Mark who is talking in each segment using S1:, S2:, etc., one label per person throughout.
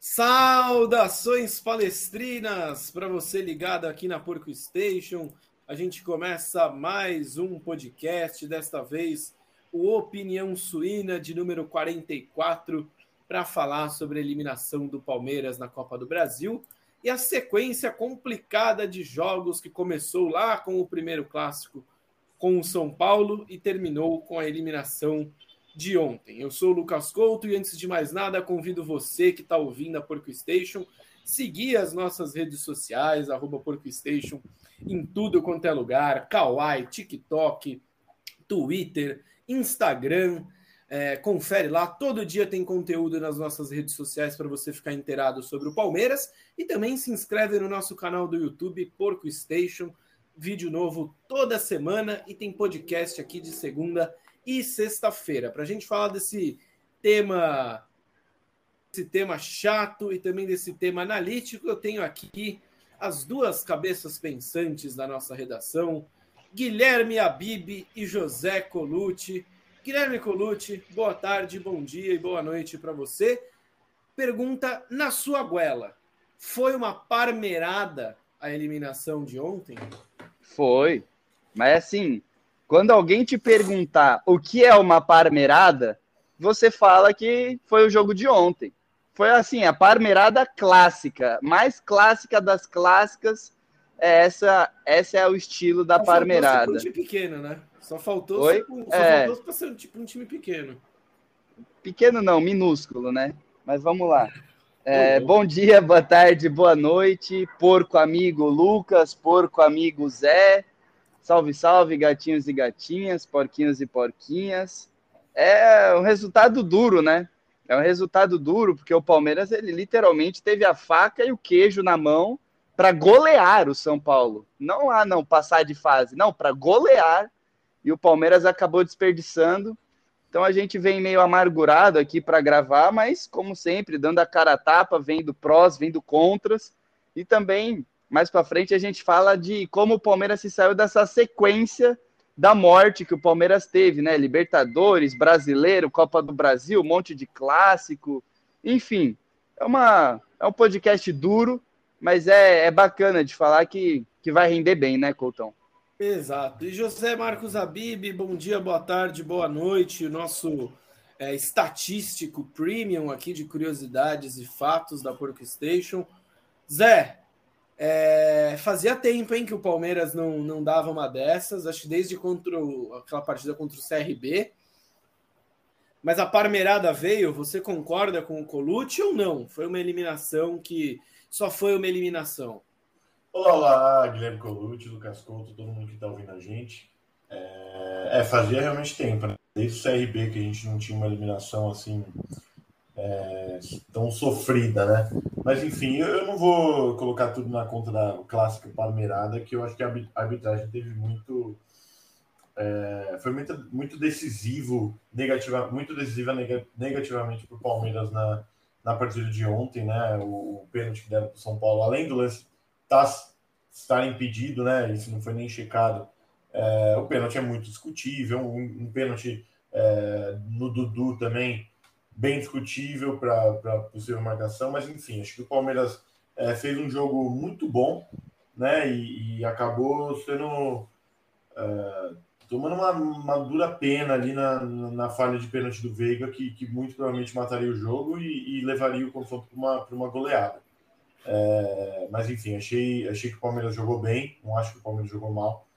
S1: Saudações palestrinas para você ligado aqui na Porco Station. A gente começa mais um podcast, desta vez o Opinião Suína de número 44, para falar sobre a eliminação do Palmeiras na Copa do Brasil e a sequência complicada de jogos que começou lá com o primeiro clássico com o São Paulo e terminou com a eliminação de ontem. Eu sou o Lucas Couto e antes de mais nada, convido você que está ouvindo a Porco Station, seguir as nossas redes sociais, arroba Porco Station, em tudo quanto é lugar, Kawaii, TikTok, Twitter, Instagram. É, confere lá, todo dia tem conteúdo nas nossas redes sociais para você ficar inteirado sobre o Palmeiras e também se inscreve no nosso canal do YouTube Porco Station, vídeo novo toda semana e tem podcast aqui de segunda e sexta-feira, para a gente falar desse tema, esse tema chato e também desse tema analítico. Eu tenho aqui as duas cabeças pensantes da nossa redação, Guilherme Abib e José Colucci. Guilherme Colucci, boa tarde, bom dia e boa noite para você. Pergunta na sua goela: foi uma parmerada a eliminação de ontem?
S2: Foi, mas assim, quando alguém te perguntar o que é uma parmerada, você fala que foi o jogo de ontem. Foi assim, a parmerada clássica, mais clássica das clássicas. É essa, essa é o estilo da Só parmerada.
S1: um time pequeno, né? Só faltou, Oi? Só é. faltou para ser tipo um time pequeno.
S2: Pequeno não, minúsculo, né? Mas vamos lá. É, bom dia, boa tarde, boa noite, porco amigo Lucas, porco amigo Zé, Salve, salve, gatinhos e gatinhas, porquinhos e porquinhas. É um resultado duro, né? É um resultado duro, porque o Palmeiras, ele literalmente teve a faca e o queijo na mão para golear o São Paulo. Não lá, não, passar de fase, não, para golear. E o Palmeiras acabou desperdiçando. Então a gente vem meio amargurado aqui para gravar, mas como sempre, dando a cara a tapa, vendo prós, vendo contras. E também mais para frente a gente fala de como o Palmeiras se saiu dessa sequência da morte que o Palmeiras teve, né? Libertadores, Brasileiro, Copa do Brasil, um monte de clássico, enfim. É, uma, é um podcast duro, mas é, é bacana de falar que, que vai render bem, né, Coutão?
S1: Exato. E José Marcos Abib, bom dia, boa tarde, boa noite. O nosso é, estatístico premium aqui de curiosidades e fatos da Porco Station. Zé, é, fazia tempo hein, que o Palmeiras não, não dava uma dessas, acho que desde contra o, aquela partida contra o CRB. Mas a Parmeirada veio, você concorda com o Colucci ou não? Foi uma eliminação que só foi uma eliminação.
S3: Olá, Guilherme Colucci, Lucas Couto, todo mundo que está ouvindo a gente. É, é, fazia realmente tempo, né? Desde o CRB que a gente não tinha uma eliminação assim é, tão sofrida, né? Mas enfim, eu não vou colocar tudo na conta da clássica Palmeirada, que eu acho que a arbitragem teve muito. É, foi muito, muito decisivo, negativa, muito decisiva negativamente para o Palmeiras na, na partida de ontem, né? O, o pênalti que deram para o São Paulo, além do lance tá, estar impedido, né? Isso não foi nem checado. É, o pênalti é muito discutível, um, um pênalti é, no Dudu também bem discutível para possível marcação, mas enfim, acho que o Palmeiras é, fez um jogo muito bom, né? E, e acabou sendo é, tomando uma, uma, dura pena ali na, na falha de pênalti do Veiga, que, que muito provavelmente mataria o jogo e, e levaria o confronto para uma, uma goleada. É, mas enfim, achei, achei que o Palmeiras jogou bem, não acho que o Palmeiras jogou mal.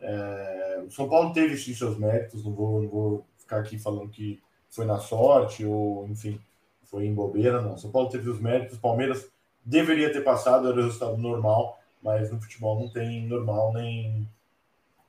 S3: É, o São Paulo teve sim seus méritos, não vou, não vou ficar aqui falando que foi na sorte ou, enfim, foi em bobeira, não. São Paulo teve os méritos, Palmeiras deveria ter passado, era o resultado normal, mas no futebol não tem normal nem,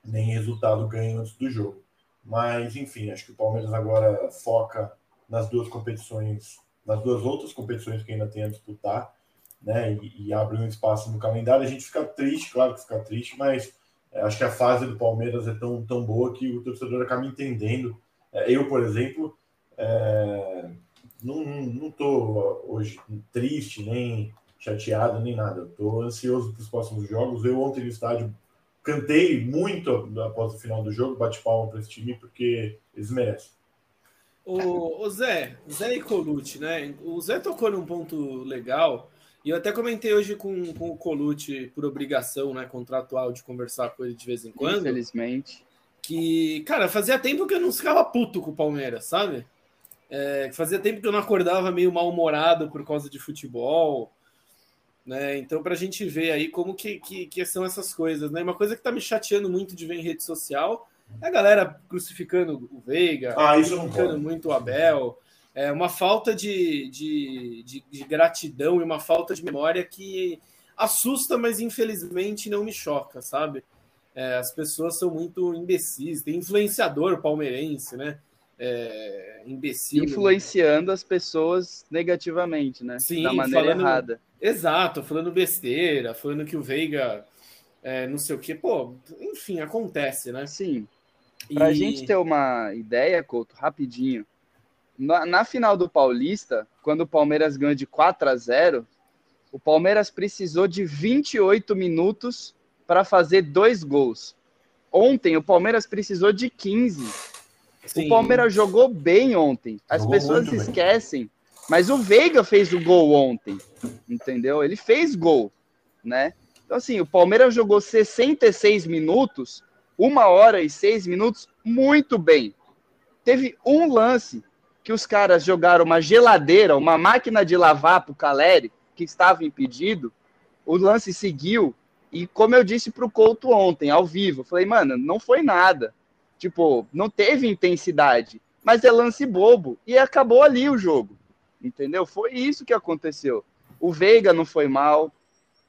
S3: nem resultado ganho antes do jogo. Mas, enfim, acho que o Palmeiras agora foca nas duas competições, nas duas outras competições que ainda tem a disputar, né? E, e abre um espaço no calendário. A gente fica triste, claro que fica triste, mas é, acho que a fase do Palmeiras é tão, tão boa que o torcedor acaba entendendo. É, eu, por exemplo, é, não estou hoje triste, nem chateado, nem nada. Estou ansioso para os próximos jogos. Eu ontem no estádio cantei muito após o final do jogo, bate palma para esse time, porque eles merecem.
S1: O, o Zé, Zé e Colucci, né? O Zé tocou num ponto legal, e eu até comentei hoje com, com o Colucci, por obrigação né, contratual de conversar com ele de vez em quando.
S2: Infelizmente.
S1: Que, cara, fazia tempo que eu não ficava puto com o Palmeiras, sabe? É, fazia tempo que eu não acordava meio mal-humorado por causa de futebol. Né? Então, para a gente ver aí como que, que, que, são essas coisas. Né? Uma coisa que está me chateando muito de ver em rede social é a galera crucificando o Veiga,
S3: ah,
S1: crucificando muito o Abel. É uma falta de, de, de, de, gratidão e uma falta de memória que assusta, mas infelizmente não me choca, sabe? É, as pessoas são muito imbecis, tem influenciador palmeirense, né? É, imbecil.
S2: Influenciando as pessoas negativamente, né?
S1: Sim,
S2: da maneira
S1: falando,
S2: errada.
S1: Exato, falando besteira, falando que o Veiga é, não sei o que. Pô, enfim, acontece, né?
S2: Sim. Pra e... gente ter uma ideia, Couto, rapidinho. Na, na, final do Paulista, quando o Palmeiras ganhou de 4 a 0, o Palmeiras precisou de 28 minutos para fazer dois gols. Ontem, o Palmeiras precisou de 15. Sim. O Palmeiras jogou bem ontem. As jogou pessoas esquecem. Bem. Mas o Veiga fez o gol ontem. Entendeu? Ele fez gol, né? Então, assim, o Palmeiras jogou 66 minutos, uma hora e seis minutos, muito bem. Teve um lance que os caras jogaram uma geladeira, uma máquina de lavar para o Caleri, que estava impedido. O lance seguiu. E como eu disse para o Couto ontem, ao vivo, falei, mano, não foi nada. Tipo, não teve intensidade, mas é lance bobo. E acabou ali o jogo. Entendeu? Foi isso que aconteceu. O Veiga não foi mal,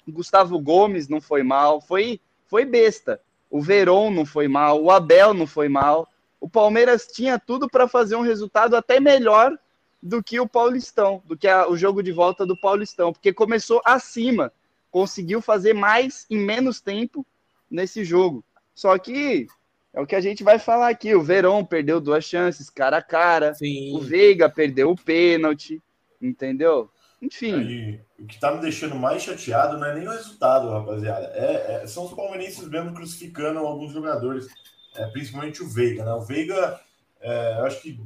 S2: o Gustavo Gomes não foi mal, foi, foi besta. O Veron não foi mal, o Abel não foi mal. O Palmeiras tinha tudo para fazer um resultado até melhor do que o Paulistão, do que a, o jogo de volta do Paulistão, porque começou acima, conseguiu fazer mais em menos tempo nesse jogo. Só que é o que a gente vai falar aqui. O Verón perdeu duas chances cara a cara. Sim. O Veiga perdeu o pênalti. Entendeu? Enfim.
S3: Aí, o que tá me deixando mais chateado não é nem o resultado, rapaziada. É, é são os palmeirenses mesmo crucificando alguns jogadores. É, principalmente o Veiga, né? O Veiga, é, eu acho que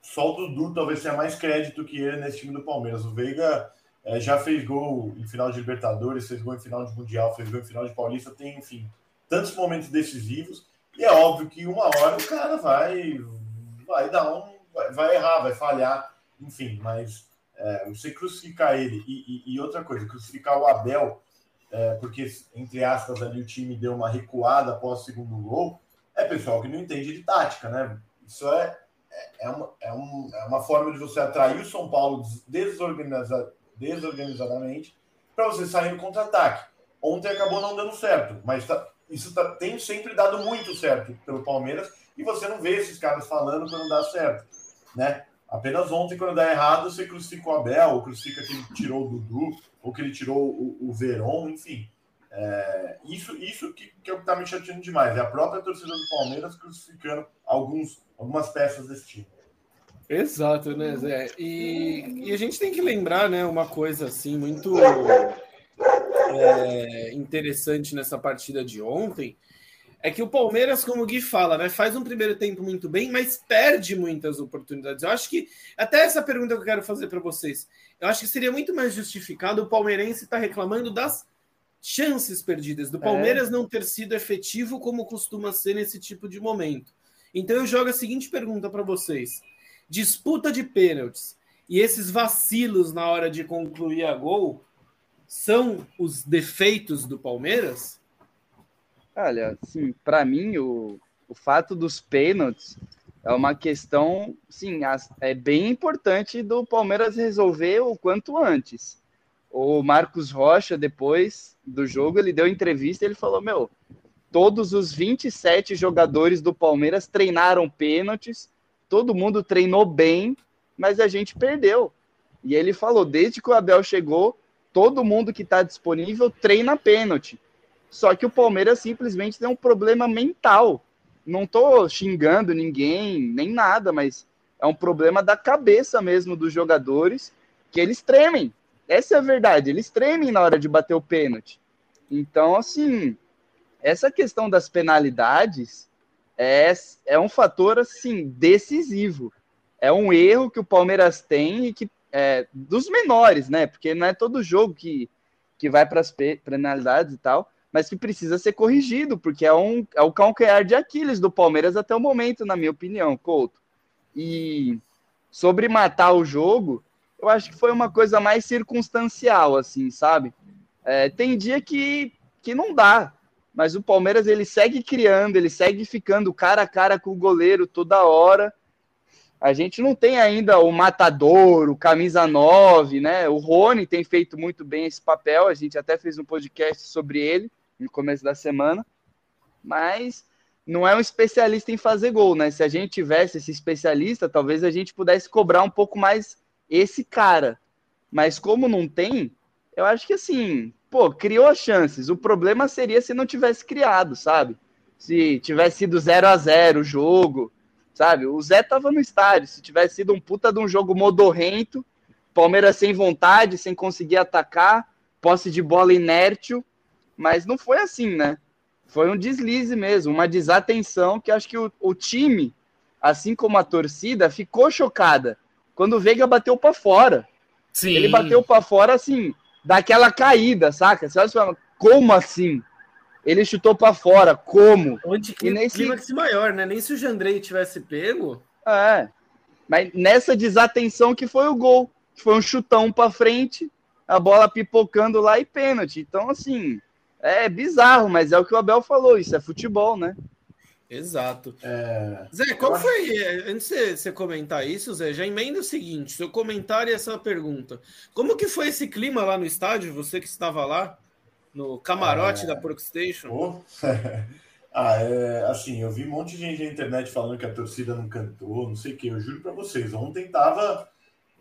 S3: só o Dudu talvez tenha mais crédito que ele nesse time do Palmeiras. O Veiga é, já fez gol em final de Libertadores, fez gol em final de Mundial, fez gol em final de Paulista, tem, enfim, tantos momentos decisivos. E é óbvio que uma hora o cara vai, vai dar um. Vai, errar, vai falhar, enfim, mas é, você crucificar ele e, e, e, outra coisa, crucificar o Abel, é, porque, entre aspas, ali o time deu uma recuada após o segundo gol, é pessoal que não entende de tática, né? Isso é, é, é uma, é, um, é uma forma de você atrair o São Paulo desorganiza, desorganizadamente para você sair no contra-ataque. Ontem acabou não dando certo, mas tá, isso tá, tem sempre dado muito certo pelo Palmeiras e você não vê esses caras falando quando dá certo, né? Apenas ontem, quando dá errado, você crucifica o Abel, ou crucifica que ele tirou o Dudu, ou que ele tirou o, o Veron, enfim. É, isso isso que, que é está me chateando demais. É a própria torcida do Palmeiras crucificando alguns, algumas peças desse time.
S1: Exato, né, Zé? E, e a gente tem que lembrar, né, uma coisa assim muito é, interessante nessa partida de ontem, é que o Palmeiras, como o Gui fala, né, faz um primeiro tempo muito bem, mas perde muitas oportunidades. Eu acho que até essa pergunta que eu quero fazer para vocês, eu acho que seria muito mais justificado o palmeirense estar tá reclamando das chances perdidas, do é. Palmeiras é. não ter sido efetivo como costuma ser nesse tipo de momento. Então eu jogo a seguinte pergunta para vocês: disputa de pênaltis e esses vacilos na hora de concluir a gol são os defeitos do Palmeiras?
S2: Olha, sim, para mim o, o fato dos pênaltis é uma questão, sim, é bem importante do Palmeiras resolver o quanto antes. O Marcos Rocha, depois do jogo, ele deu entrevista e ele falou: Meu, todos os 27 jogadores do Palmeiras treinaram pênaltis, todo mundo treinou bem, mas a gente perdeu. E ele falou: desde que o Abel chegou, todo mundo que está disponível treina pênalti. Só que o Palmeiras simplesmente tem um problema mental. Não estou xingando ninguém, nem nada, mas é um problema da cabeça mesmo dos jogadores, que eles tremem. Essa é a verdade, eles tremem na hora de bater o pênalti. Então, assim, essa questão das penalidades é, é um fator, assim, decisivo. é um erro que o Palmeiras tem e que é, dos menores, né? Porque não é todo jogo que, que vai para as penalidades e tal, mas que precisa ser corrigido, porque é, um, é o calcanhar de Aquiles do Palmeiras até o momento, na minha opinião, Couto. E sobre matar o jogo, eu acho que foi uma coisa mais circunstancial, assim, sabe? É, tem dia que, que não dá, mas o Palmeiras ele segue criando, ele segue ficando cara a cara com o goleiro toda hora. A gente não tem ainda o matador, o camisa 9, né? O Rony tem feito muito bem esse papel, a gente até fez um podcast sobre ele no começo da semana, mas não é um especialista em fazer gol, né? Se a gente tivesse esse especialista, talvez a gente pudesse cobrar um pouco mais esse cara. Mas como não tem, eu acho que assim, pô, criou chances. O problema seria se não tivesse criado, sabe? Se tivesse sido 0 a 0 o jogo, sabe? O Zé tava no estádio. Se tivesse sido um puta de um jogo modorrento, Palmeiras sem vontade, sem conseguir atacar, posse de bola inértil, mas não foi assim, né? Foi um deslize mesmo, uma desatenção que acho que o, o time, assim como a torcida, ficou chocada quando o Veiga bateu para fora. Sim. Ele bateu para fora assim, daquela caída, saca? Você olha como assim? Ele chutou para fora, como?
S1: Onde que e nesse... clímax maior, né? Nem se o Jandrei tivesse pego.
S2: É. Mas nessa desatenção que foi o gol, que foi um chutão para frente, a bola pipocando lá e pênalti. Então, assim, é bizarro, mas é o que o Abel falou, isso é futebol, né?
S1: Exato. É... Zé, qual foi. É, antes de você comentar isso, Zé, já emenda o seguinte: seu comentário e essa pergunta. Como que foi esse clima lá no estádio? Você que estava lá, no camarote é... da Porkstation? Oh.
S3: ah, é, assim, eu vi um monte de gente na internet falando que a torcida não cantou, não sei o que. Eu juro para vocês, ontem tava.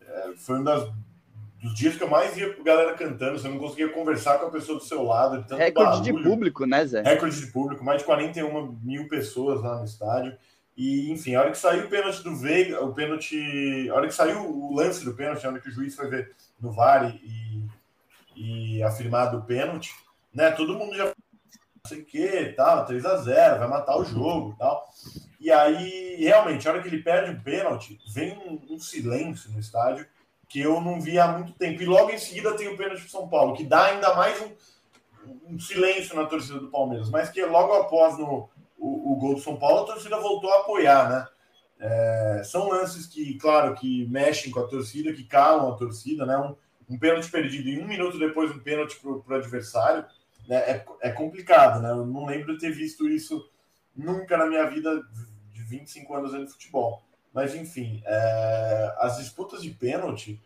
S3: É, foi uma das dos dias que eu mais ia galera cantando, você não conseguia conversar com a pessoa do seu lado.
S2: De Recorde barulho. de público, né, Zé?
S3: Recorde de público, mais de 41 mil pessoas lá no estádio. E, enfim, a hora que saiu o pênalti do Veiga, o pênalti. A hora que saiu o lance do pênalti, a hora que o juiz foi ver no VAR e, e afirmado o pênalti, né? Todo mundo já não sei o que, tal, 3 a 0 vai matar o jogo tal. E aí, realmente, a hora que ele perde o pênalti, vem um, um silêncio no estádio que eu não vi há muito tempo. E logo em seguida tem o pênalti para São Paulo, que dá ainda mais um, um, silêncio na torcida do Palmeiras, mas que logo após no, o, o gol do São Paulo, a torcida voltou a apoiar, né? É, são lances que, claro, que mexem com a torcida, que calam a torcida, né? Um, um pênalti perdido e um minuto depois um pênalti para o adversário né? é, é complicado, né? Eu não lembro de ter visto isso nunca na minha vida de 25 anos de futebol. Mas, enfim, é, as disputas de pênalti,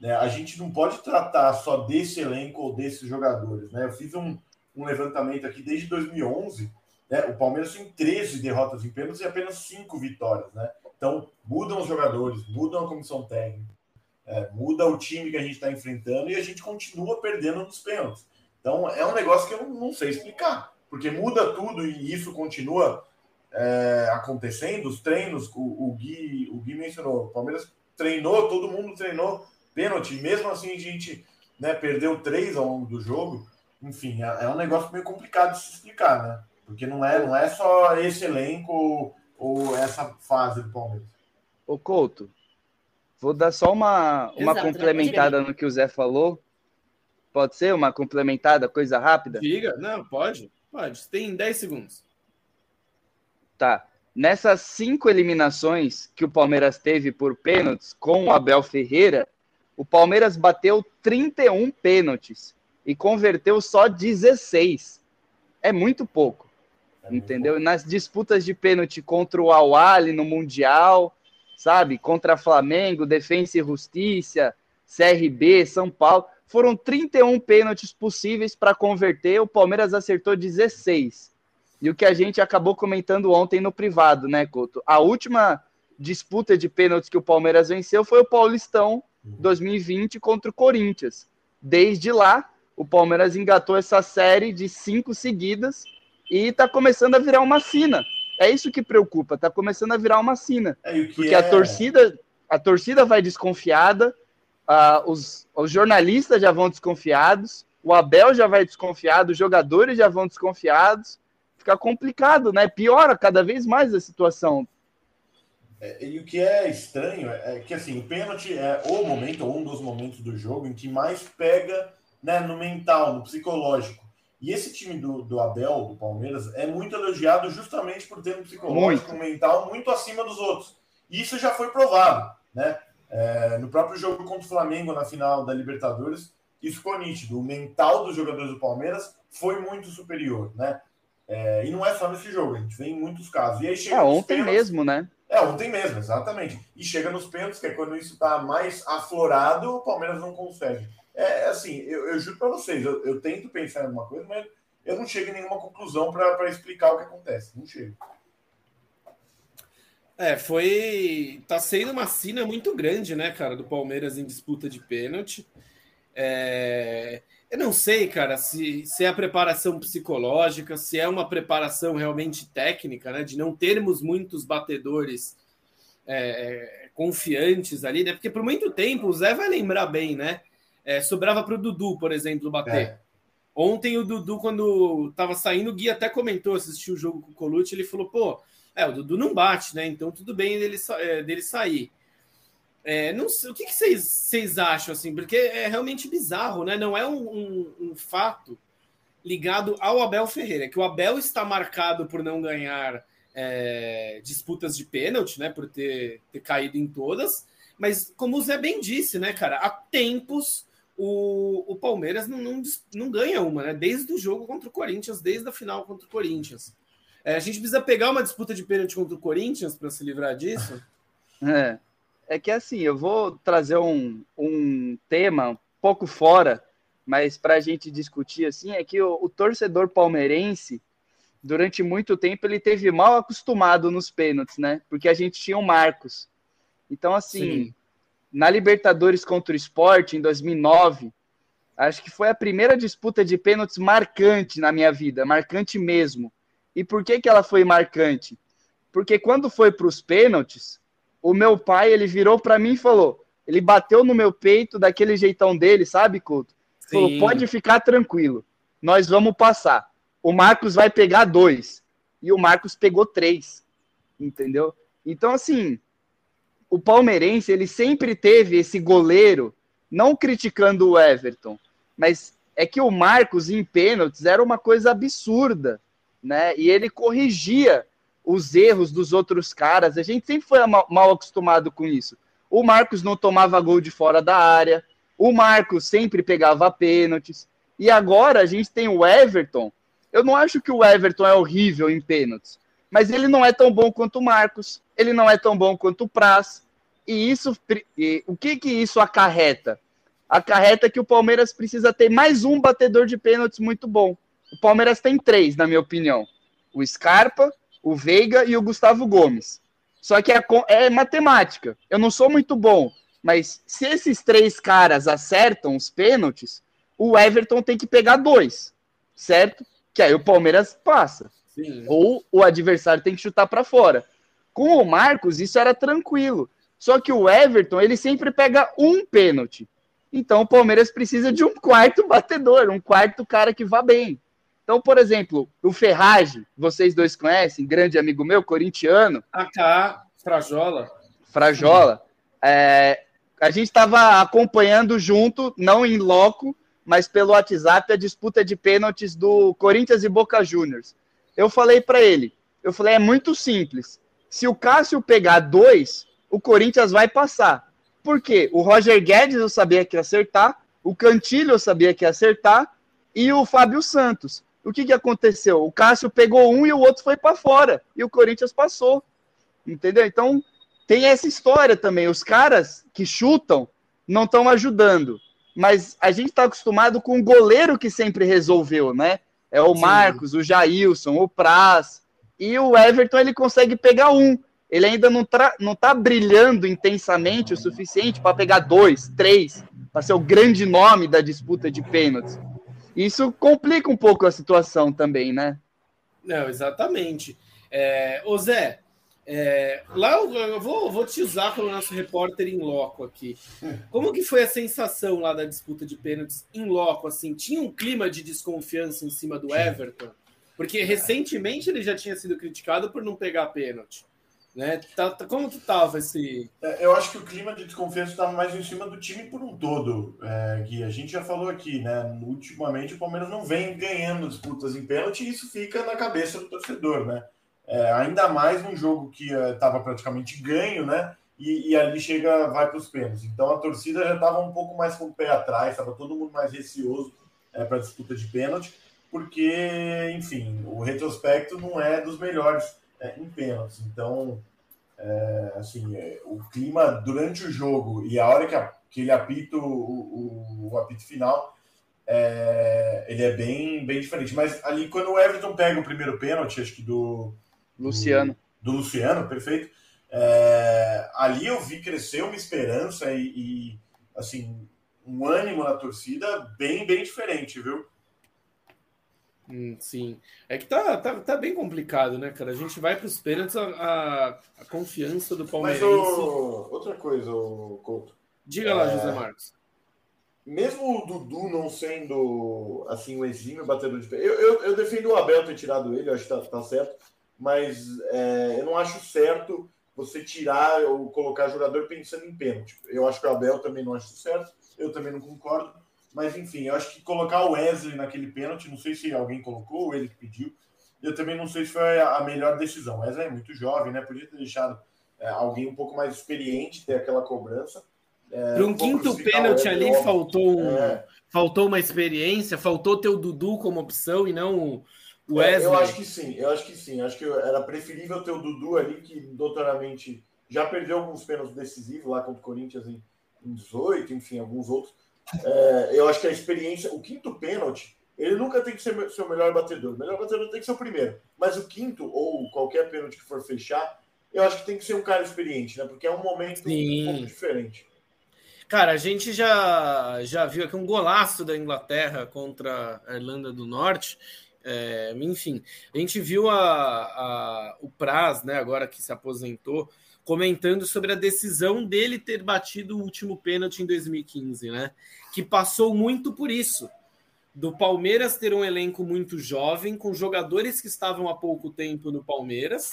S3: né, a gente não pode tratar só desse elenco ou desses jogadores. Né? Eu fiz um, um levantamento aqui desde 2011. Né, o Palmeiras tem 13 derrotas em pênaltis e apenas 5 vitórias. Né? Então, mudam os jogadores, mudam a comissão técnica, é, muda o time que a gente está enfrentando e a gente continua perdendo nos pênaltis. Então, é um negócio que eu não, sei explicar, porque muda tudo e isso continua é, acontecendo, os treinos, o, o, Gui, o Gui mencionou, o Palmeiras treinou, todo mundo treinou pênalti, mesmo assim a gente né, perdeu três ao longo do jogo. Enfim, é, é, um negócio meio complicado de se explicar, né? Porque não é, não é só esse elenco ou, ou essa fase do Palmeiras.
S2: Ô Couto, vou dar só uma, uma Exato, né? complementada no que o Zé falou. Pode ser uma complementada, coisa rápida?
S1: Diga, não, pode, pode. Tem 10 segundos.
S2: Tá. Nessas cinco eliminações que o Palmeiras teve por pênaltis com o Abel Ferreira, o Palmeiras bateu 31 pênaltis e converteu só 16. É muito pouco. É entendeu? Nas disputas de pênalti contra o Awali no Mundial, sabe? Contra Flamengo, Defensa e Justiça, CRB, São Paulo, foram 31 pênaltis possíveis para converter, o Palmeiras acertou 16. E o que a gente acabou comentando ontem no privado, né, Couto? A última disputa de pênaltis que o Palmeiras venceu foi o Paulistão 2020 contra o Corinthians. Desde lá, o Palmeiras engatou essa série de cinco seguidas e está começando a virar uma sina. É isso que preocupa, está começando a virar uma sina. É, porque é... a torcida, a torcida vai desconfiada, uh, os, os jornalistas já vão desconfiados, o Abel já vai desconfiado, os jogadores já vão desconfiados fica complicado, né? Piora cada vez mais a situação.
S3: É, e o que é estranho é que assim, o pênalti é o momento, ou um dos momentos do jogo em que mais pega né, no mental, no psicológico. E esse time do, do Abel, do Palmeiras, é muito elogiado justamente por ter um psicológico, muito. um mental muito acima dos outros. E isso já foi provado, né? É, no próprio jogo contra o Flamengo na final da Libertadores, isso ficou nítido. O mental dos jogadores do Palmeiras foi muito superior, né? É, e não é só nesse jogo, a gente vê em muitos casos. E aí chega
S2: é, ontem pênaltis, mesmo, né?
S3: É, ontem mesmo, exatamente. E chega nos pênaltis, que é quando isso está mais aflorado, o Palmeiras não consegue. É assim, eu, eu juro para vocês, eu, eu, tento pensar em alguma coisa, mas eu não chego em nenhuma conclusão para explicar o que acontece. Não chego.
S1: É, foi. Tá sendo uma cena muito grande, né, cara, do Palmeiras em disputa de pênalti. É... Eu não sei, cara, se, se é a preparação psicológica, se é uma preparação realmente técnica, né? De não termos muitos batedores é, confiantes ali, né? Porque por muito tempo o Zé vai lembrar bem, né? É, sobrava para o Dudu, por exemplo, bater. É. Ontem o Dudu, quando estava saindo, o Gui até comentou, assistiu o jogo com o Colucci, ele falou, pô, é, o Dudu não bate, né? Então tudo bem dele, é, dele sair. É, não sei, o que, vocês, vocês acham, assim? Porque é realmente bizarro, né? Não é um, um, um, fato ligado ao Abel Ferreira, que o Abel está marcado por não ganhar é, disputas de pênalti, né? Por ter, ter caído em todas. Mas, como o Zé bem disse, né, cara, há tempos o, o Palmeiras não, não, não ganha uma, né? Desde o jogo contra o Corinthians, desde a final contra o Corinthians. É, a gente precisa pegar uma disputa de pênalti contra o Corinthians para se livrar disso?
S2: É é que assim, eu vou trazer um, um tema um pouco fora, mas para a gente discutir assim, é que o, o, torcedor palmeirense, durante muito tempo, ele teve mal acostumado nos pênaltis, né? Porque a gente tinha o Marcos. Então, assim, Sim. na Libertadores contra o Sport, em 2009, acho que foi a primeira disputa de pênaltis marcante na minha vida, marcante mesmo. E por que, que ela foi marcante? Porque quando foi para os pênaltis, o meu pai, ele virou para mim e falou, ele bateu no meu peito daquele jeitão dele, sabe, Couto? Falou, pode ficar tranquilo, nós vamos passar. O Marcos vai pegar dois. E o Marcos pegou três, entendeu? Então, assim, o palmeirense, ele sempre teve esse goleiro, não criticando o Everton, mas é que o Marcos em pênaltis era uma coisa absurda, né? E ele corrigia os erros dos outros caras. A gente sempre foi mal, mal acostumado com isso. O Marcos não tomava gol de fora da área, o Marcos sempre pegava pênaltis. E agora a gente tem o Everton. Eu não acho que o Everton é horrível em pênaltis, mas ele não é tão bom quanto o Marcos, ele não é tão bom quanto o Praz. E isso, e, o que que isso acarreta? Acarreta que o Palmeiras precisa ter mais um batedor de pênaltis muito bom. O Palmeiras tem três, na minha opinião: o Scarpa, o Veiga e o Gustavo Gomes. Só que é, é matemática. Eu não sou muito bom, mas se esses três caras acertam os pênaltis, o Everton tem que pegar dois, certo? Que aí o Palmeiras passa. Sim. Ou o adversário tem que chutar para fora. Com o Marcos, isso era tranquilo. Só que o Everton, ele sempre pega um pênalti. Então o Palmeiras precisa de um quarto batedor, um quarto cara que vá bem. Então, por exemplo, o Ferrage, vocês dois conhecem, grande amigo meu, corintiano.
S1: AK, Frajola.
S2: Frajola. É, a gente estava acompanhando junto, não em loco, mas pelo WhatsApp, a disputa de pênaltis do Corinthians e Boca Juniors. Eu falei para ele, eu falei, é muito simples. Se o Cássio pegar dois, o Corinthians vai passar. Por quê? O Roger Guedes eu sabia que ia acertar, o Cantilho eu sabia que ia acertar, e o Fábio Santos o que, que aconteceu? O Cássio pegou um e o outro foi para fora. E o Corinthians passou. Entendeu? Então, tem essa história também. Os caras que chutam não estão ajudando. Mas a gente está acostumado com o goleiro que sempre resolveu, né? É o Sim. Marcos, o Jailson, o Praz. E o Everton ele consegue pegar um. Ele ainda não, não tá brilhando intensamente o suficiente para pegar dois, três, para ser o grande nome da disputa de pênaltis. Isso complica um pouco a situação também, né?
S1: Não, exatamente. É, ô Zé, é, lá eu, eu, vou, vou te usar como nosso repórter em loco aqui. Como que foi a sensação lá da disputa de pênaltis em loco? Assim, tinha um clima de desconfiança em cima do Everton? Porque recentemente ele já tinha sido criticado por não pegar pênalti. Né? Tá, tá, como que tava esse.
S3: É, eu acho que o clima de desconfiança estava mais em cima do time por um todo. É, Gui, a gente já falou aqui, né? Ultimamente o Palmeiras não vem ganhando disputas em pênalti e isso fica na cabeça do torcedor, né? É, ainda mais num jogo que estava é, praticamente ganho, né? E, e, ali chega, vai para os pênaltis. Então a torcida já estava um pouco mais com o pé atrás, estava todo mundo mais receoso é, para disputa de pênalti, porque, enfim, o retrospecto não é dos melhores é, em pênaltis. Então, é, assim, é, o clima durante o jogo e a hora que, a, que ele apita o, o, o apito final, é, ele é bem, bem diferente. Mas ali, quando o Everton pega o primeiro pênalti, acho que do.
S2: Luciano.
S3: Do, do Luciano, perfeito. É, ali eu vi crescer uma esperança e, e, assim, um ânimo na torcida bem, bem diferente, viu?
S1: Hum, sim. É que tá, tá, tá bem complicado, né, cara? A gente vai para os pênaltis, a, a, a, confiança do Palmeirense. Mas
S3: o... outra coisa, o Couto.
S1: Diga é... lá, José Marcos.
S3: Mesmo o Dudu não sendo assim um exímio batedor de pé, eu, eu, eu, defendo o Abel ter tirado ele, acho que tá, tá certo, mas é, eu não acho certo você tirar ou colocar jogador pensando em pênalti. Eu acho que o Abel também não acho certo, eu também não concordo. Mas enfim, eu acho que colocar o Wesley naquele pênalti, não sei se alguém colocou ou ele que pediu, eu também não sei se foi a melhor decisão. O Wesley é muito jovem, né? Podia ter deixado é, alguém um pouco mais experiente ter aquela cobrança.
S1: É, Para um, quinto pênalti ali óbvio. faltou, um, é. faltou uma experiência, faltou ter o Dudu como opção e não o Wesley.
S3: É, eu acho que sim, eu acho que sim. Acho que era preferível ter o Dudu ali, que doutoramente já perdeu alguns pênaltis decisivos lá contra o Corinthians em, em 18, enfim, alguns outros. É, eu acho que a experiência, o quinto pênalti, ele nunca tem que ser seu melhor batedor. O melhor batedor tem que ser o primeiro. Mas o quinto, ou qualquer pênalti que for fechar, eu acho que tem que ser um cara experiente, né? Porque é um momento Sim. um pouco diferente.
S1: Cara, a gente já, já viu aqui um golaço da Inglaterra contra a Irlanda do Norte. É, enfim, a gente viu a, a, o Praz, né, agora que se aposentou, comentando sobre a decisão dele ter batido o último pênalti em 2015, né? Que passou muito por isso. Do Palmeiras ter um elenco muito jovem, com jogadores que estavam há pouco tempo no Palmeiras,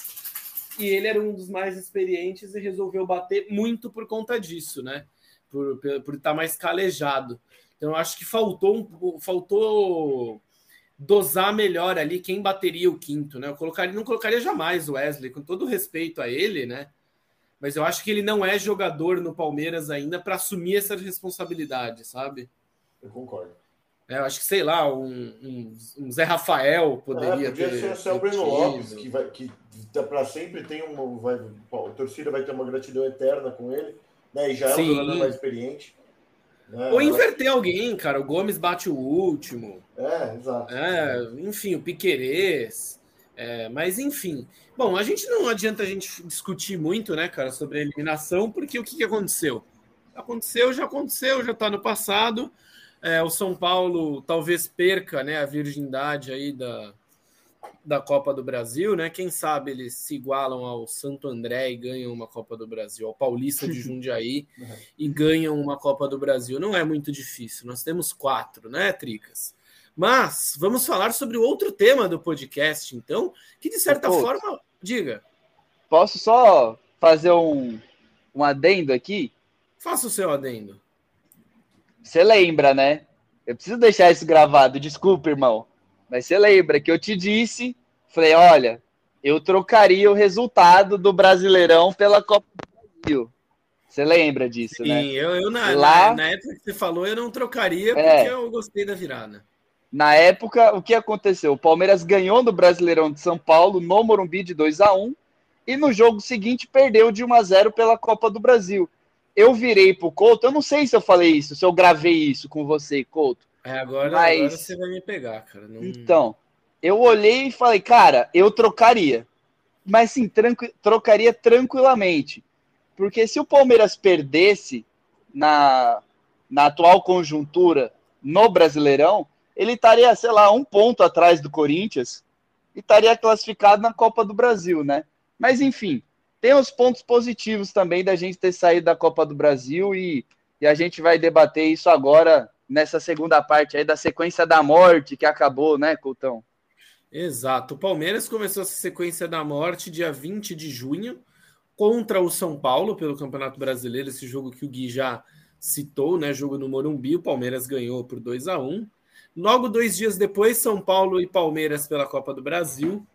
S1: e ele era um dos mais experientes e resolveu bater muito por conta disso, né? Por, por, por estar mais calejado. Então, acho que faltou, faltou dosar melhor ali quem bateria o quinto, né? Eu colocaria, não colocaria jamais o Wesley, com todo respeito a ele, né? Mas eu acho que ele não é jogador no Palmeiras ainda para assumir essa responsabilidade, sabe?
S3: Eu concordo.
S1: É, eu acho que, sei lá, um, um, um Zé Rafael poderia é,
S3: podia ter. ser o Breno Lopes, que, vai, que tá para sempre tem uma. Vai, a torcida vai ter uma gratidão eterna com ele, né? E já é um jogador mais experiente.
S1: Né? Ou inverter alguém, cara. O Gomes bate o último.
S3: É, exato.
S1: É, enfim, o Piquerez. É, mas enfim. Bom, a gente não adianta a gente discutir muito, né, cara, sobre a eliminação, porque o que, que aconteceu? Aconteceu, já aconteceu, já está no passado. É, o São Paulo talvez perca né, a virgindade aí da, da Copa do Brasil, né? Quem sabe eles se igualam ao Santo André e ganham uma Copa do Brasil, ao Paulista de Jundiaí e ganham uma Copa do Brasil. Não é muito difícil. Nós temos quatro, né, Tricas? Mas vamos falar sobre o outro tema do podcast, então, que de certa Pô, forma, diga.
S2: Posso só fazer um, um adendo aqui?
S1: Faça o seu adendo.
S2: Você lembra, né? Eu preciso deixar isso gravado, desculpa, irmão. Mas você lembra que eu te disse, falei, olha, eu trocaria o resultado do Brasileirão pela Copa do Brasil. Você lembra disso, Sim, né?
S1: Sim, eu, eu na, Lá... na, na, época que você falou, eu não trocaria é. porque eu gostei da virada.
S2: Na época, o que aconteceu? O Palmeiras ganhou no Brasileirão de São Paulo, no Morumbi, de 2 a 1 e no jogo seguinte perdeu de 1 a 0 pela Copa do Brasil. Eu virei pro Couto, eu não sei se eu falei isso, se eu gravei isso com você, Couto.
S1: É, agora, mas... agora você vai me pegar, cara. Não...
S2: Então, eu olhei e falei, cara, eu trocaria. Mas sim, tranqu... trocaria tranquilamente. Porque se o Palmeiras perdesse na, na atual conjuntura no Brasileirão, ele estaria, sei lá, um ponto atrás do Corinthians e estaria classificado na Copa do Brasil, né? Mas enfim, tem os pontos positivos também da gente ter saído da Copa do Brasil e, e a gente vai debater isso agora nessa segunda parte aí da sequência da morte que acabou, né, Coutão?
S1: Exato. O Palmeiras começou essa sequência da morte dia 20 de junho. contra o São Paulo pelo Campeonato Brasileiro, esse jogo que o Gui já citou, né? Jogo no Morumbi, o Palmeiras ganhou por 2 a 1 Logo dois dias depois, São Paulo e Palmeiras pela Copa do Brasil.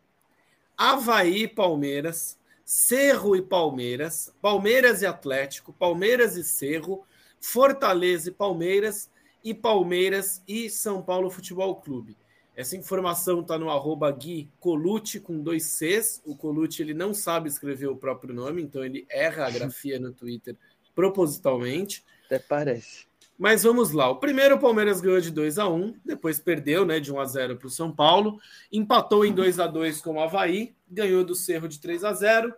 S1: Havaí e Palmeiras. Cerro e Palmeiras. Palmeiras e Atlético. Palmeiras e Cerro. Fortaleza e Palmeiras. E Palmeiras e São Paulo Futebol Clube. Essa informação está no arroba Gui Colucci com dois Cs. O Colucci ele não sabe escrever o próprio nome, então ele erra a grafia no Twitter propositalmente.
S2: Até parece.
S1: Mas vamos lá. O primeiro o Palmeiras ganhou de 2 a 1 depois perdeu né, de 1 a 0 para o São Paulo, empatou em 2 a 2 com o Havaí, ganhou do Cerro de 3 a 0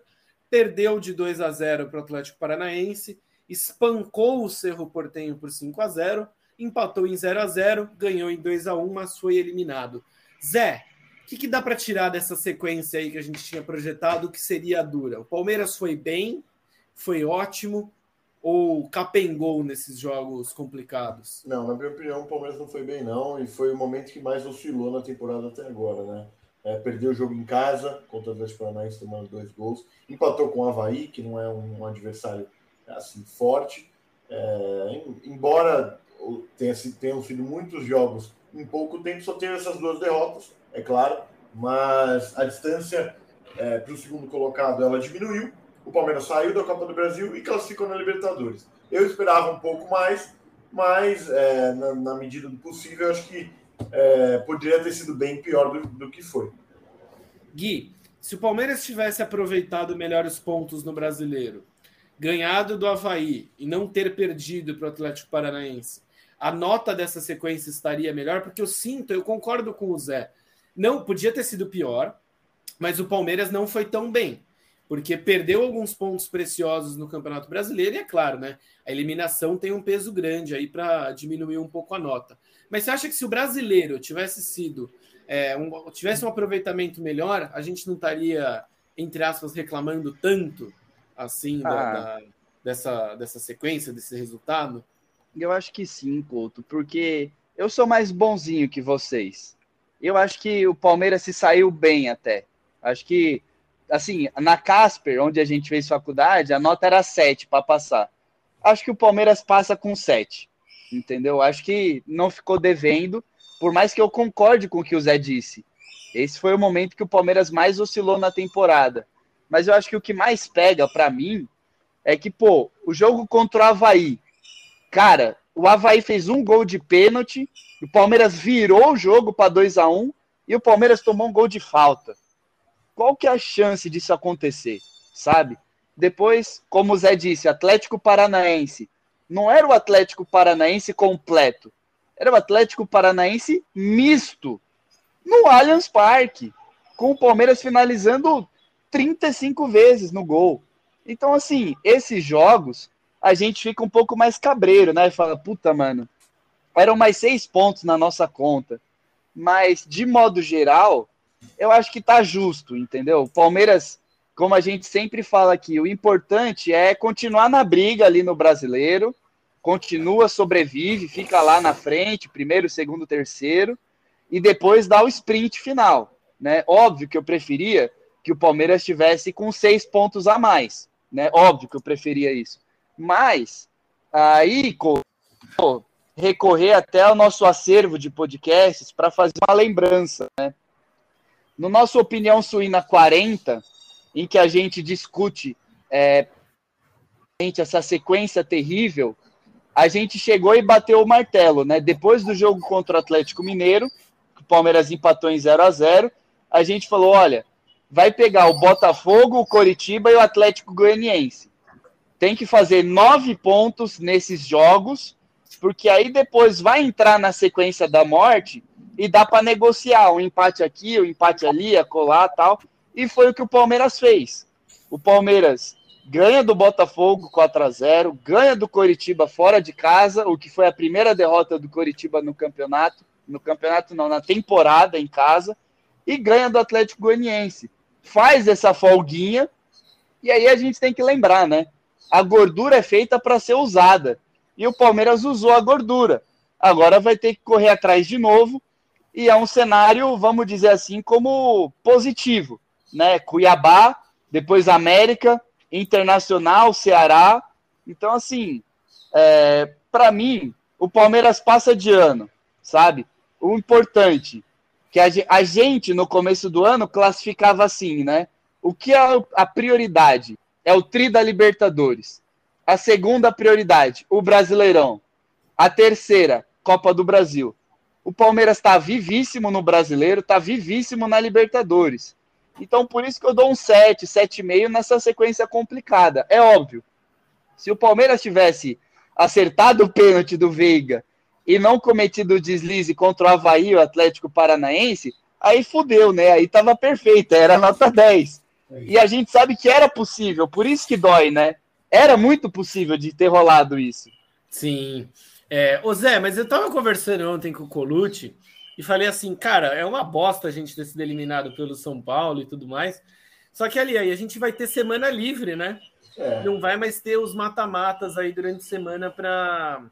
S1: perdeu de 2 a 0 para o Atlético Paranaense, espancou o Cerro Portenho por 5 a 0 empatou em 0 a 0 ganhou em 2 a 1 mas foi eliminado. Zé, o que, que dá para tirar dessa sequência aí que a gente tinha projetado que seria dura? O Palmeiras foi bem, foi ótimo, ou capengou nesses jogos complicados?
S3: Não, na minha opinião, o Palmeiras não foi bem, não, e foi o momento que mais oscilou na temporada até agora, né? É, perdeu o jogo em casa contra o Atlético Paranaense, tomando dois gols, empatou com o Havaí, que não é um, um adversário assim forte. É, embora tenha, tenham sido muitos jogos em pouco tempo, só teve essas duas derrotas, é claro, mas a distância é, para o segundo colocado ela diminuiu o Palmeiras saiu da Copa do Brasil e classificou na Libertadores. Eu esperava um pouco mais, mas é, na, na, medida do possível, acho que é, poderia ter sido bem pior do, do que foi.
S1: Gui, se o Palmeiras tivesse aproveitado melhores pontos no brasileiro, ganhado do Havaí e não ter perdido para o Atlético Paranaense, a nota dessa sequência estaria melhor? Porque eu sinto, eu concordo com o Zé, não podia ter sido pior, mas o Palmeiras não foi tão bem porque perdeu alguns pontos preciosos no Campeonato Brasileiro e é claro, né? A eliminação tem um peso grande aí para diminuir um pouco a nota. Mas você acha que se o brasileiro tivesse sido é, um, tivesse um aproveitamento melhor, a gente não estaria entre aspas reclamando tanto assim ah. da, da, dessa dessa sequência desse resultado?
S2: Eu acho que sim, Couto, porque eu sou mais bonzinho que vocês. Eu acho que o Palmeiras se saiu bem até. Acho que assim, na Casper, onde a gente fez faculdade, a nota era 7 para passar. Acho que o Palmeiras passa com 7. Entendeu? Acho que não ficou devendo, por mais que eu concorde com o que o Zé disse. Esse foi o momento que o Palmeiras mais oscilou na temporada. Mas eu acho que o que mais pega para mim é que, pô, o jogo contra o Havaí. Cara, o Havaí fez um gol de pênalti, o Palmeiras virou o jogo para 2 a 1 e o Palmeiras tomou um gol de falta qual que é a chance disso acontecer, sabe? Depois, como o Zé disse, Atlético Paranaense. Não era o Atlético Paranaense completo. Era o Atlético Paranaense misto. No Allianz Parque. Com o Palmeiras finalizando 35 vezes no gol. Então, assim, esses jogos, a gente fica um pouco mais cabreiro, né? Fala, puta, mano, eram mais seis pontos na nossa conta. Mas, de modo geral, eu acho que tá justo, entendeu? O Palmeiras, como a gente sempre fala aqui, o importante é continuar na briga ali no brasileiro, continua, sobrevive, fica lá na frente, primeiro, segundo, terceiro, e depois dá o sprint final. Né? Óbvio que eu preferia que o Palmeiras tivesse com seis pontos a mais. Né? Óbvio que eu preferia isso. Mas aí, recorrer até ao nosso acervo de podcasts para fazer uma lembrança, né? No nosso Opinião Suína 40, em que a gente discute é, essa sequência terrível, a gente chegou e bateu o martelo, né? Depois do jogo contra o Atlético Mineiro, o Palmeiras empatou em 0 a 0 a gente falou: olha, vai pegar o Botafogo, o Coritiba e o Atlético Goianiense. Tem que fazer nove pontos nesses jogos, porque aí depois vai entrar na sequência da morte e dá para negociar um empate aqui, um empate ali, colar tal. E foi o que o Palmeiras fez. O Palmeiras ganha do Botafogo 4 a 0 ganha do Coritiba fora de casa, o que foi a primeira derrota do Coritiba no campeonato, no campeonato não, na temporada em casa, e ganha do Atlético Goianiense. Faz essa folguinha, e aí a gente tem que lembrar, né? A gordura é feita para ser usada. E o Palmeiras usou a gordura. Agora vai ter que correr atrás de novo e é um cenário, vamos dizer assim, como positivo, né? Cuiabá, depois América, Internacional, Ceará. Então, assim, é, para mim, o Palmeiras passa de ano, sabe? O importante, que a gente, no começo do ano, classificava assim, né? O que é a prioridade? É o Tri da Libertadores. A segunda prioridade, o Brasileirão. A terceira, Copa do Brasil. O Palmeiras está vivíssimo no Brasileiro, está vivíssimo na Libertadores. Então, por isso que eu dou um 7, 7,5 nessa sequência complicada. É óbvio. Se o Palmeiras tivesse acertado o pênalti do Veiga e não cometido o deslize contra o Havaí, o Atlético Paranaense, aí fudeu, né? Aí tava perfeito, era nota 10. E a gente sabe que era possível, por isso que dói, né? Era muito possível de ter rolado isso.
S1: Sim. É, ô Zé, mas eu tava conversando ontem com o Colucci e falei assim, cara, é uma bosta a gente ter sido eliminado pelo São Paulo e tudo mais. Só que ali aí a gente vai ter semana livre, né? É. Não vai mais ter os mata-matas aí durante a semana para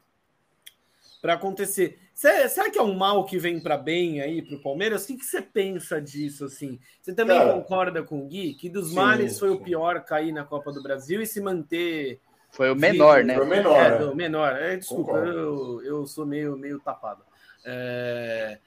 S1: para acontecer. Será que é um mal que vem para bem aí para o Palmeiras? O que, que você pensa disso assim? Você também Cara, concorda com o Gui que dos sim, males foi sim. o pior cair na Copa do Brasil e se manter
S2: foi o menor, né?
S1: Foi
S2: o
S1: menor. É, o menor. É, desculpa, eu, eu sou meio, meio tapado. É,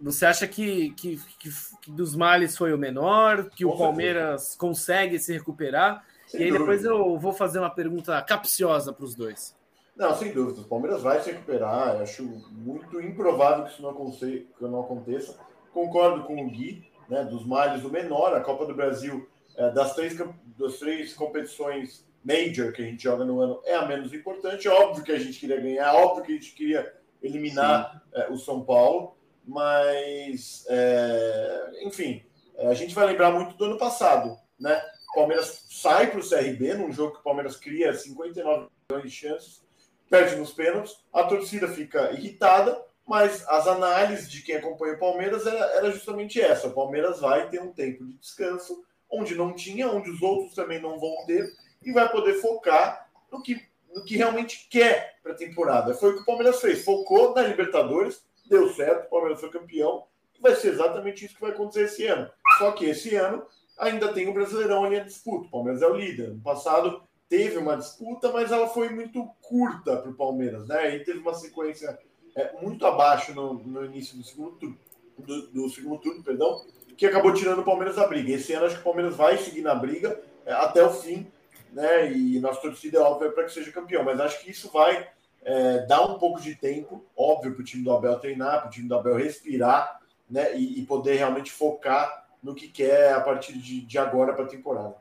S1: você acha que, que, que, que, dos males foi o menor, que Com o Palmeiras certeza. consegue se recuperar? Sem e aí dúvida. depois eu vou fazer uma pergunta capciosa para os dois.
S3: Não, sem dúvida. O Palmeiras vai se recuperar. Eu acho muito improvável que isso não aconteça. Que não aconteça. Concordo com o Gui, né, dos males o menor. A Copa do Brasil, é, das, três, das três competições major que a gente joga no ano, é a menos importante. Óbvio que a gente queria ganhar, óbvio que a gente queria eliminar é, o São Paulo, mas, é, enfim, é, a gente vai lembrar muito do ano passado, né? O Palmeiras sai para o CRB num jogo que o Palmeiras cria 59 milhões de chances, perde nos pênaltis, a torcida fica irritada, mas as análises de quem acompanha o Palmeiras era, era justamente essa: o Palmeiras vai ter um tempo de descanso onde não tinha, onde os outros também não vão ter, e vai poder focar no que, no que realmente quer para a temporada. Foi o que o Palmeiras fez, focou na Libertadores, deu certo, o Palmeiras foi campeão, e vai ser exatamente isso que vai acontecer esse ano. Só que esse ano ainda tem o Brasileirão ali a disputa. O Palmeiras é o líder. No passado teve uma disputa, mas ela foi muito curta para o Palmeiras, né? E teve uma sequência é, muito abaixo no, no, início do segundo turno, do, do, segundo turno, perdão, que acabou tirando o Palmeiras da briga. Esse ano acho que o Palmeiras vai seguir na briga é, até o fim, né? E nossa torcida é óbvia para que seja campeão, mas acho que isso vai é, dar um pouco de tempo, óbvio, para o time do Abel treinar, para o time do Abel respirar, né? E, e poder realmente focar no que quer a partir de, de agora para a temporada.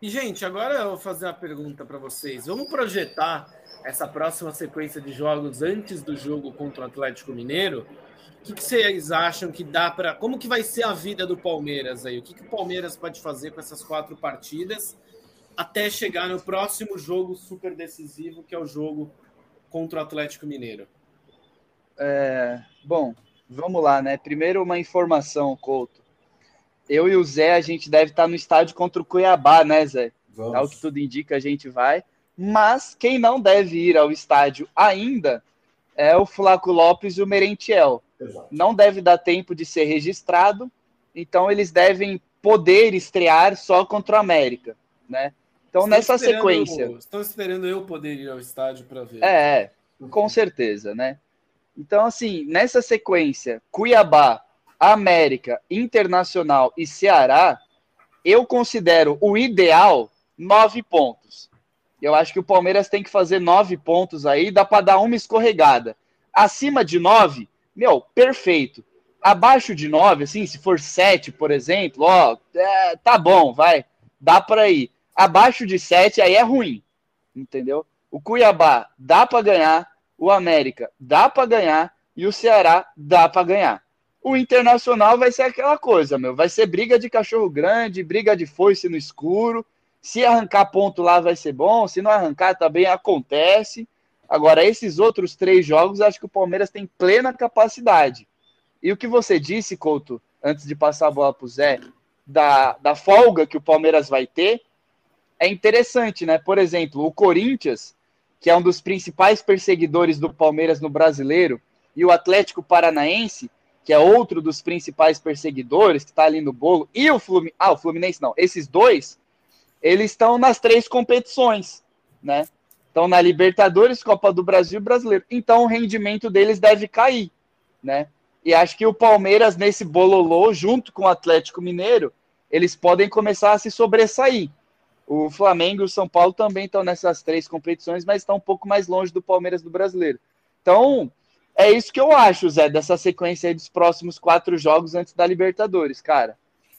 S1: E, gente, agora eu vou fazer uma pergunta para vocês. Vamos projetar essa próxima sequência de jogos antes do jogo contra o Atlético Mineiro? O que, que vocês acham que dá para. Como que vai ser a vida do Palmeiras aí? O que, que o Palmeiras pode fazer com essas quatro partidas até chegar no próximo jogo super decisivo, que é o jogo contra o Atlético Mineiro?
S2: É, bom, Vamos lá, né? Primeiro uma informação, Couto. Eu e o Zé, a gente deve estar no estádio contra o Cuiabá, né, Zé? Vamos. É o que tudo indica, a gente vai. Mas quem não deve ir ao estádio ainda é o Flaco Lopes e o Merentiel. Exato. Não deve dar tempo de ser registrado, então eles devem poder estrear só contra o América, né? Então, estão nessa sequência.
S1: Estão esperando eu poder ir ao estádio para ver.
S2: É, com certeza, né? Então, assim, nessa sequência, Cuiabá, América, Internacional e Ceará, eu considero o ideal nove pontos. Eu acho que o Palmeiras tem que fazer nove pontos aí, dá para dar uma escorregada. Acima de nove, meu, perfeito. Abaixo de nove, assim, se for sete, por exemplo, ó, é, tá bom, vai, dá para ir. Abaixo de sete, aí é ruim, entendeu? O Cuiabá dá para ganhar, o América dá para ganhar e o Ceará dá para ganhar. O Internacional vai ser aquela coisa, meu, vai ser briga de cachorro grande, briga de foice no escuro. Se arrancar ponto lá vai ser bom, se não arrancar também acontece. Agora, esses outros três jogos, acho que o Palmeiras tem plena capacidade. E o que você disse, Couto, antes de passar a bola para o Zé, da, da folga que o Palmeiras vai ter, é interessante, né? Por exemplo, o Corinthians que é um dos principais perseguidores do Palmeiras no brasileiro, e o Atlético Paranaense, que é outro dos principais perseguidores, que está ali no bolo, e o Fluminense. Ah, o Fluminense não. Esses dois eles estão nas três competições, né? Estão na Libertadores, Copa do Brasil e Brasileiro. Então o rendimento deles deve cair, né? E acho que o Palmeiras, nesse bololô, junto com o Atlético Mineiro, eles podem começar a se sobressair. O Flamengo e o São Paulo também estão nessas três competições, mas estão um pouco mais longe do Palmeiras do Brasileiro. Então, é isso que eu acho, Zé, dessa sequência aí dos próximos quatro jogos antes da Libertadores, cara.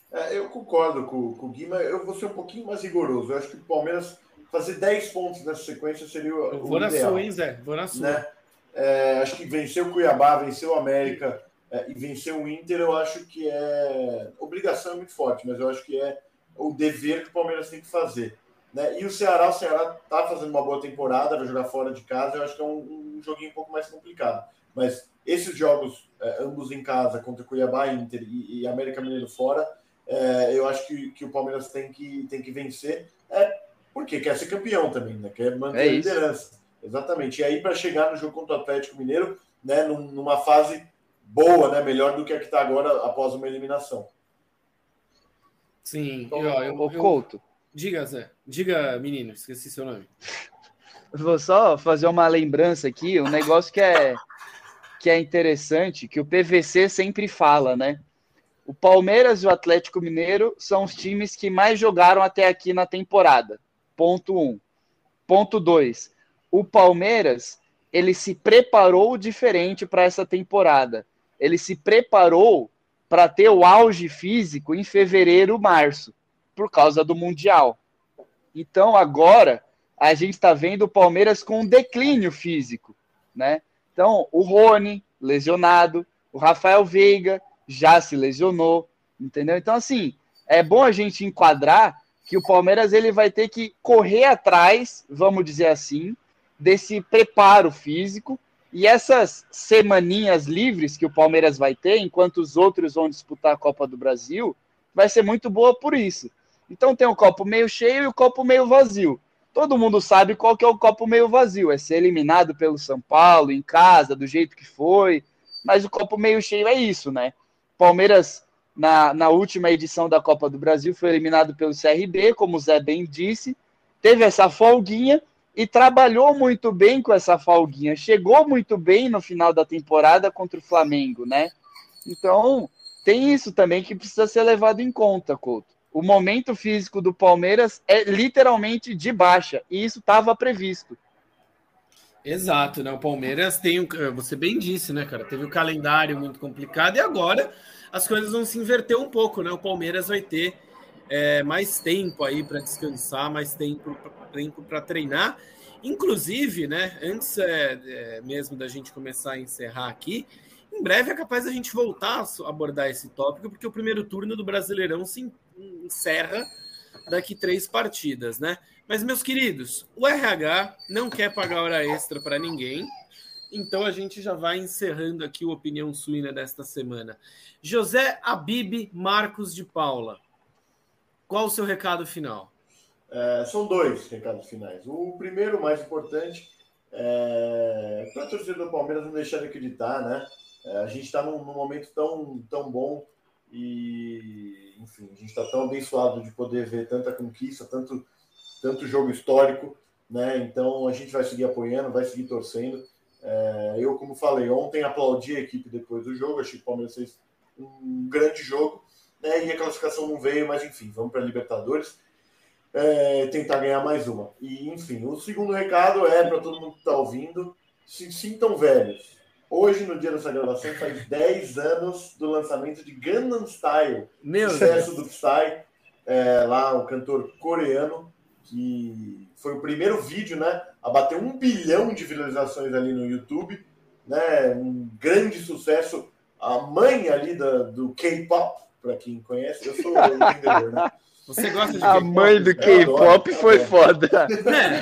S3: É, eu concordo com, com o Gui, mas eu vou ser um pouquinho mais rigoroso. Eu acho que o Palmeiras fazer 10 pontos nessa sequência seria o,
S1: eu vou na ideal, sua, hein, Zé? Vou na sua.
S3: Né? É, acho que vencer o Cuiabá, vencer o América é, e vencer o Inter, eu acho que é. Obrigação é muito forte, mas eu acho que é o dever que o Palmeiras tem que fazer. Né? E o Ceará, o Ceará tá fazendo uma boa temporada, vai jogar fora de casa, eu acho que é um, um joguinho um pouco mais complicado. Mas esses jogos, é, ambos em casa, contra Cuiabá, Inter e, e América Mineiro fora, é, eu acho que, que o Palmeiras tem que, tem que vencer. É, porque quer ser campeão também, né? Quer manter é a liderança. Exatamente. E aí, para chegar no jogo contra o Atlético Mineiro, né, numa fase boa, né? Melhor do que a que está agora após uma eliminação.
S1: Sim,
S2: eu, eu, eu, Couto.
S1: Diga, Zé. Diga, menino, esqueci seu nome.
S2: Vou só fazer uma lembrança aqui, um negócio que é, que é interessante, que o PVC sempre fala, né? O Palmeiras e o Atlético Mineiro são os times que mais jogaram até aqui na temporada. Ponto 1. Um. Ponto 2. O Palmeiras, ele se preparou diferente para essa temporada. Ele se preparou para ter o auge físico em fevereiro, março, por causa do Mundial. Então, agora, a gente está vendo o Palmeiras com um declínio físico, né? Então, o Rony, lesionado, o Rafael Veiga já se lesionou, entendeu? Então, assim, é bom a gente enquadrar que o Palmeiras ele vai ter que correr atrás, vamos dizer assim, desse preparo físico e essas semaninhas livres que o Palmeiras vai ter, enquanto os outros vão disputar a Copa do Brasil, vai ser muito boa por isso. Então tem o copo meio cheio e o copo meio vazio. Todo mundo sabe qual que é o copo meio vazio, é ser eliminado pelo São Paulo em casa, do jeito que foi, mas o copo meio cheio é isso, né? Palmeiras na, na última edição da Copa do Brasil, foi eliminado pelo CRB, como o Zé bem disse, teve essa folguinha e trabalhou muito bem com essa folguinha, chegou muito bem no final da temporada contra o Flamengo, né? Então, tem isso também que precisa ser levado em conta, Couto. O momento físico do Palmeiras é literalmente de baixa, e isso estava previsto.
S1: Exato, né? O Palmeiras tem, você bem disse, né, cara? Teve o um calendário muito complicado e agora as coisas vão se inverter um pouco, né? O Palmeiras vai ter é, mais tempo aí para descansar, mais tempo para treinar. Inclusive, né? Antes é, é, mesmo da gente começar a encerrar aqui, em breve é capaz da gente voltar a abordar esse tópico, porque o primeiro turno do Brasileirão se encerra daqui três partidas, né? Mas, meus queridos, o RH não quer pagar hora extra para ninguém. Então a gente já vai encerrando aqui o Opinião Suína desta semana. José Abib Marcos de Paula, qual o seu recado final?
S3: É, são dois recados finais. O primeiro, mais importante, é para a torcida do Palmeiras não deixar de acreditar, né? É, a gente está num, num, momento tão, tão bom e, enfim, a gente está tão abençoado de poder ver tanta conquista, tanto, tanto jogo histórico, né? Então a gente vai seguir apoiando, vai seguir torcendo. É, eu, como falei, ontem aplaudi a equipe depois do jogo, achei que o Palmeiras fez um grande jogo, né? E a classificação não veio, mas enfim, vamos para a Libertadores. É, tentar ganhar mais uma. E enfim, o segundo recado é para todo mundo que está ouvindo: se sintam velhos. Hoje, no dia dessa gravação, faz 10 anos do lançamento de Gangnam Style, Meu sucesso Deus. do Psy, é, lá o cantor coreano, que foi o primeiro vídeo, né, a bater um bilhão de visualizações ali no YouTube, né, um grande sucesso. A mãe ali da, do K-pop, para quem conhece, eu sou entendedor, né?
S2: Você gosta de A mãe do K-pop foi foda. É.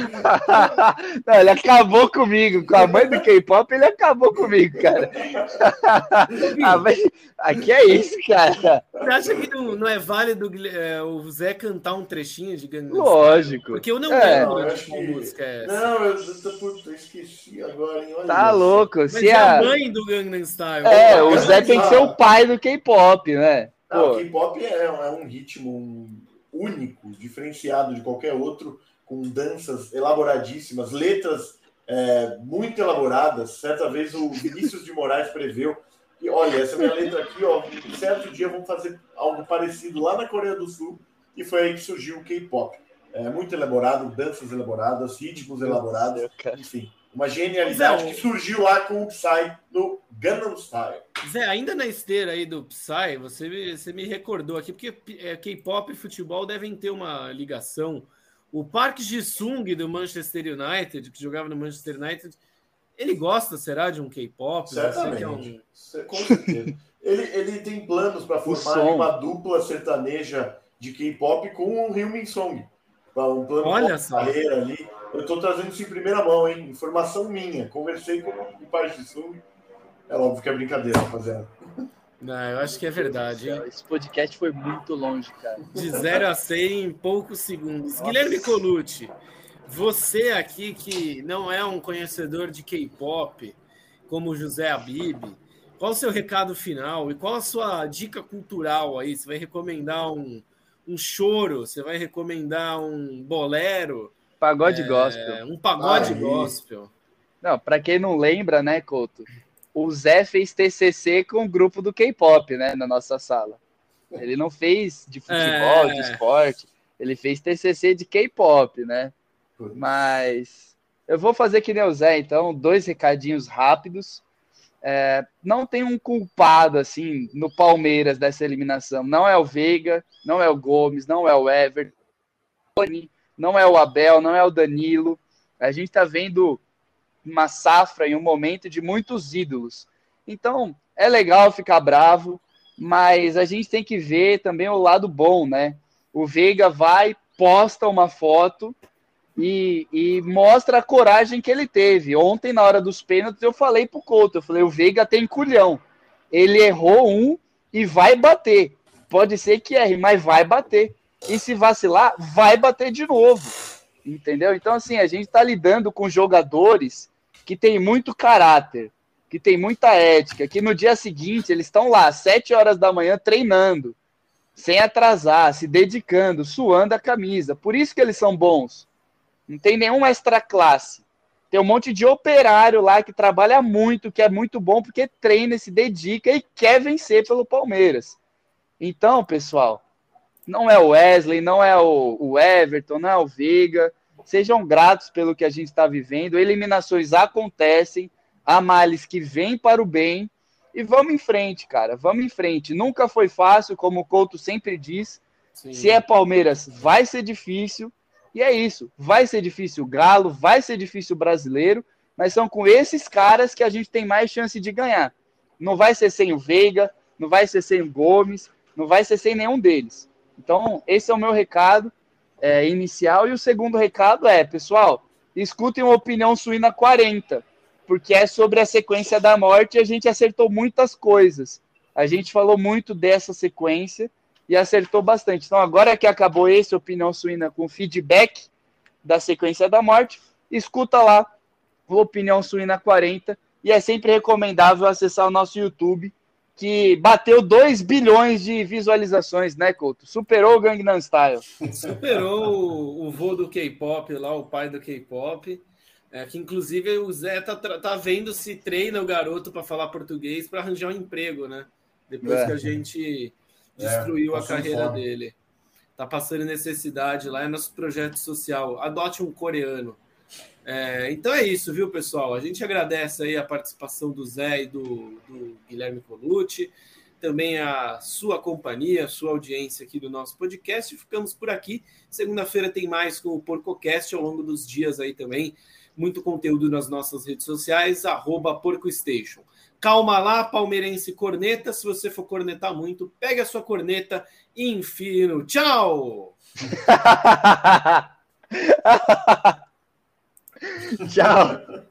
S2: Não, ele acabou comigo. Com a mãe do K-pop, ele acabou comigo, cara. Mãe... Aqui é isso, cara.
S1: Você acha que não, não é válido é, o Zé cantar um trechinho de Gangnam
S2: Lógico.
S1: Porque eu não é. lembro
S3: de qual que... música é essa. Não, eu, eu, esqueci agora. Hein?
S2: Olha tá isso. louco.
S1: Mas Se é a mãe do Gangnam Style.
S2: É, o Zé tem que ser o pai do K-pop, né?
S3: Não, o K-pop é, é um ritmo, um único, diferenciado de qualquer outro, com danças elaboradíssimas, letras é, muito elaboradas. Certa vez o Vinícius de Moraes preveu e olha, essa minha letra aqui, ó, certo dia vamos fazer algo parecido lá na Coreia do Sul, e foi aí que surgiu o K-pop. É muito elaborado, danças elaboradas, ritmos elaborados, enfim. Uma genialidade Zé, que surgiu lá com o Psy no Gangnam Style.
S1: Zé, ainda na esteira aí do Psy, você, você me recordou aqui, porque é, K-pop e futebol devem ter uma ligação. O Park Ji-sung do Manchester United, que jogava no Manchester United, ele gosta, será, de um K-pop?
S3: Certamente. É um... Com certeza. ele, ele tem planos para formar uma dupla sertaneja de K-pop com um Hyun Song. Um plano
S1: Olha de
S3: carreira ali. Eu estou trazendo isso em primeira mão, hein? Informação minha. Conversei com o pai de Sung. É óbvio que é brincadeira, rapaziada.
S1: Não, eu acho que é verdade. Hein?
S2: Esse podcast foi muito longe, cara.
S1: De 0 a 100 em poucos segundos. Nossa. Guilherme Colucci, você aqui que não é um conhecedor de K-pop, como José Abib, qual o seu recado final e qual a sua dica cultural aí? Você vai recomendar um, um choro? Você vai recomendar um bolero?
S2: Pagode é, gospel.
S1: Um pagode Aí. gospel.
S2: Não, para quem não lembra, né, Couto? O Zé fez TCC com o grupo do K-pop, né, na nossa sala. Ele não fez de futebol, é... de esporte. Ele fez TCC de K-pop, né? Mas eu vou fazer que nem o Zé, então, dois recadinhos rápidos. É, não tem um culpado assim no Palmeiras dessa eliminação. Não é o Veiga, não é o Gomes, não é o Everton, não é o Abel, não é o Danilo. A gente está vendo uma safra em um momento de muitos ídolos. Então é legal ficar bravo, mas a gente tem que ver também o lado bom, né? O Veiga vai, posta uma foto e, e, mostra a coragem que ele teve. Ontem, na hora dos pênaltis, eu falei pro Couto, eu falei, o Veiga tem culhão. Ele errou um e vai bater. Pode ser que erre, mas vai bater. E se vacilar, vai bater de novo. Entendeu? Então, assim, a gente está lidando com jogadores que têm muito caráter, que têm muita ética, que no dia seguinte eles estão lá, sete horas da manhã, treinando, sem atrasar, se dedicando, suando a camisa. Por isso que eles são bons não tem nenhum extra classe. Tem um monte de operário lá que trabalha muito, que é muito bom, porque treina, se dedica e quer vencer pelo Palmeiras. Então, pessoal, não é o Wesley, não é o, Everton, não é o Veiga. Sejam gratos pelo que a gente está vivendo. Eliminações acontecem, há males que vêm para o bem. E vamos em frente, cara. Vamos em frente. Nunca foi fácil, como o Couto sempre diz. Sim. Se é Palmeiras, vai ser difícil. E é isso. Vai ser difícil o Galo, vai ser difícil o brasileiro, mas são com esses caras que a gente tem mais chance de ganhar. Não vai ser sem o Veiga, não vai ser sem o Gomes, não vai ser sem nenhum deles. Então, esse é o meu recado é, inicial. E o segundo recado é, pessoal, escutem uma opinião suína 40, porque é sobre a sequência da morte e a gente acertou muitas coisas. A gente falou muito dessa sequência e acertou bastante. Então, agora que acabou esse Opinião Suína com feedback da sequência da morte, escuta lá o Opinião Suína 40 e é sempre recomendável acessar o nosso YouTube, que bateu 2 bilhões de visualizações, né, Couto? Superou o Gangnam Style.
S1: Superou o voo do K-pop lá, o pai do K-pop. É, que inclusive o Zé tá, tá vendo se treina o garoto para falar português para arranjar um emprego, né? Depois é. que a gente destruiu é, a carreira fome. dele. Tá passando necessidade lá, é nosso projeto social. Adote um coreano. É, então é isso, viu, pessoal? A gente agradece aí a participação do Zé e do, do Guilherme Colucci, também a sua companhia, a sua audiência aqui do nosso podcast. Ficamos por aqui. Segunda-feira tem mais com o PorcoCast ao longo dos dias aí também. Muito conteúdo nas nossas redes sociais, arroba PorcoStation. Calma lá, palmeirense corneta. Se você for cornetar muito, pegue a sua corneta e enfie tchau!
S2: tchau!